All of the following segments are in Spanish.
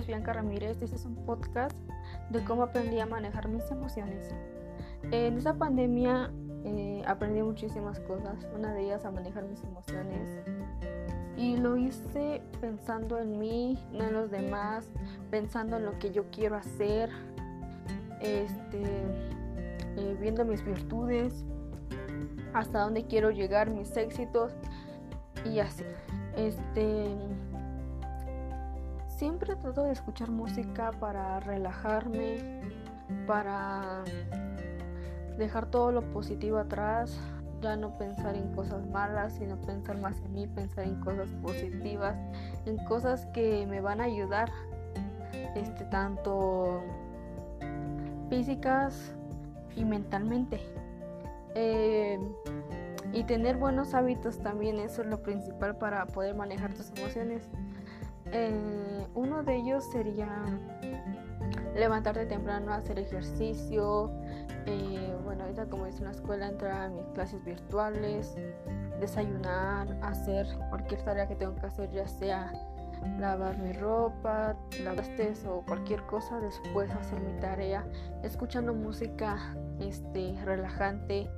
es Bianca Ramírez. Este es un podcast de cómo aprendí a manejar mis emociones. En esta pandemia eh, aprendí muchísimas cosas. Una de ellas a manejar mis emociones. Y lo hice pensando en mí, no en los demás, pensando en lo que yo quiero hacer, este, eh, viendo mis virtudes, hasta dónde quiero llegar, mis éxitos y así. Este, siempre trato de escuchar música para relajarme, para dejar todo lo positivo atrás, ya no pensar en cosas malas, sino pensar más en mí, pensar en cosas positivas, en cosas que me van a ayudar, este, tanto físicas y mentalmente. Eh, y tener buenos hábitos también, eso es lo principal para poder manejar tus emociones. Eh, uno de ellos sería levantarte temprano, hacer ejercicio. Eh, bueno, ahorita como dice en la escuela, entrar a mis clases virtuales, desayunar, hacer cualquier tarea que tengo que hacer, ya sea lavar mi ropa, lavar o cualquier cosa, después hacer mi tarea, escuchando música este, relajante.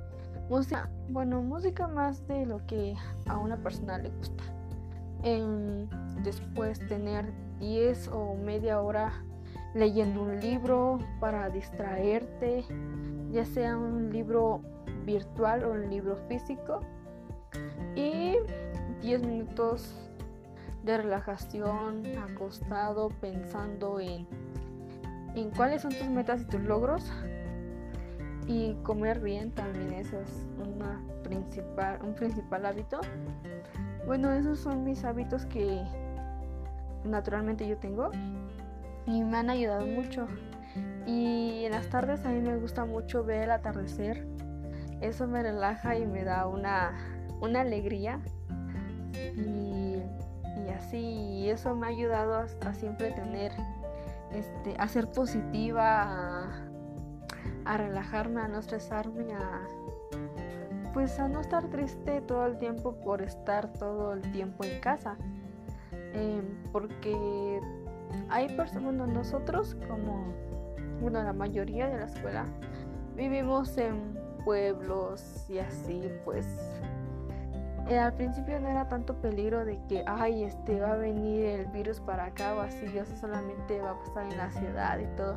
Música, bueno, música más de lo que a una persona le gusta después tener 10 o media hora leyendo un libro para distraerte, ya sea un libro virtual o un libro físico. Y 10 minutos de relajación, acostado, pensando en, en cuáles son tus metas y tus logros. Y comer bien también, eso es principal, un principal hábito. Bueno, esos son mis hábitos que naturalmente yo tengo y me han ayudado mucho. Y en las tardes a mí me gusta mucho ver el atardecer. Eso me relaja y me da una, una alegría. Y, así, eso me ha ayudado a, siempre tener, este, a ser positiva, a, a relajarme, a no estresarme, a pues a no estar triste todo el tiempo por estar todo el tiempo en casa. Em, porque hay personas, bueno, nosotros como, bueno, la mayoría de la escuela vivimos en pueblos y así, pues eh, al principio no era tanto peligro de que, ay, este va a venir el virus para acá o así, eso solamente va a pasar en la ciudad y todo.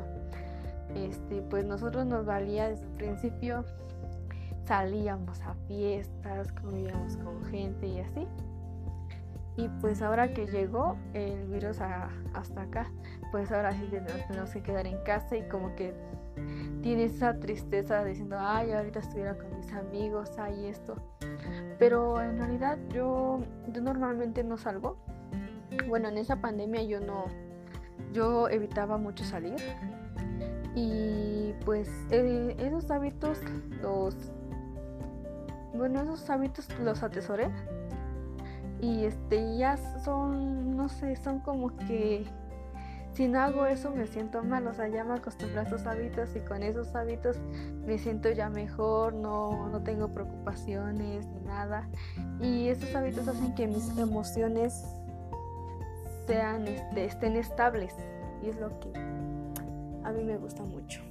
Este, pues nosotros nos valía desde el principio salíamos a fiestas, convivíamos con gente y así. Y pues ahora que llegó el virus hasta acá, pues ahora sí tenemos que quedar en casa y como que tienes esa tristeza diciendo, ay, ahorita estuviera con mis amigos, ay, esto. Pero en realidad yo, yo normalmente no salgo. Bueno, en esa pandemia yo no, yo evitaba mucho salir. Y pues eh, esos hábitos los bueno, esos hábitos los atesoré. Y este ya son, no sé, son como que si no hago eso me siento mal, o sea, ya me acostumbré a esos hábitos y con esos hábitos me siento ya mejor, no, no tengo preocupaciones ni nada. Y esos hábitos hacen que mis emociones sean, este, estén estables y es lo que a mí me gusta mucho.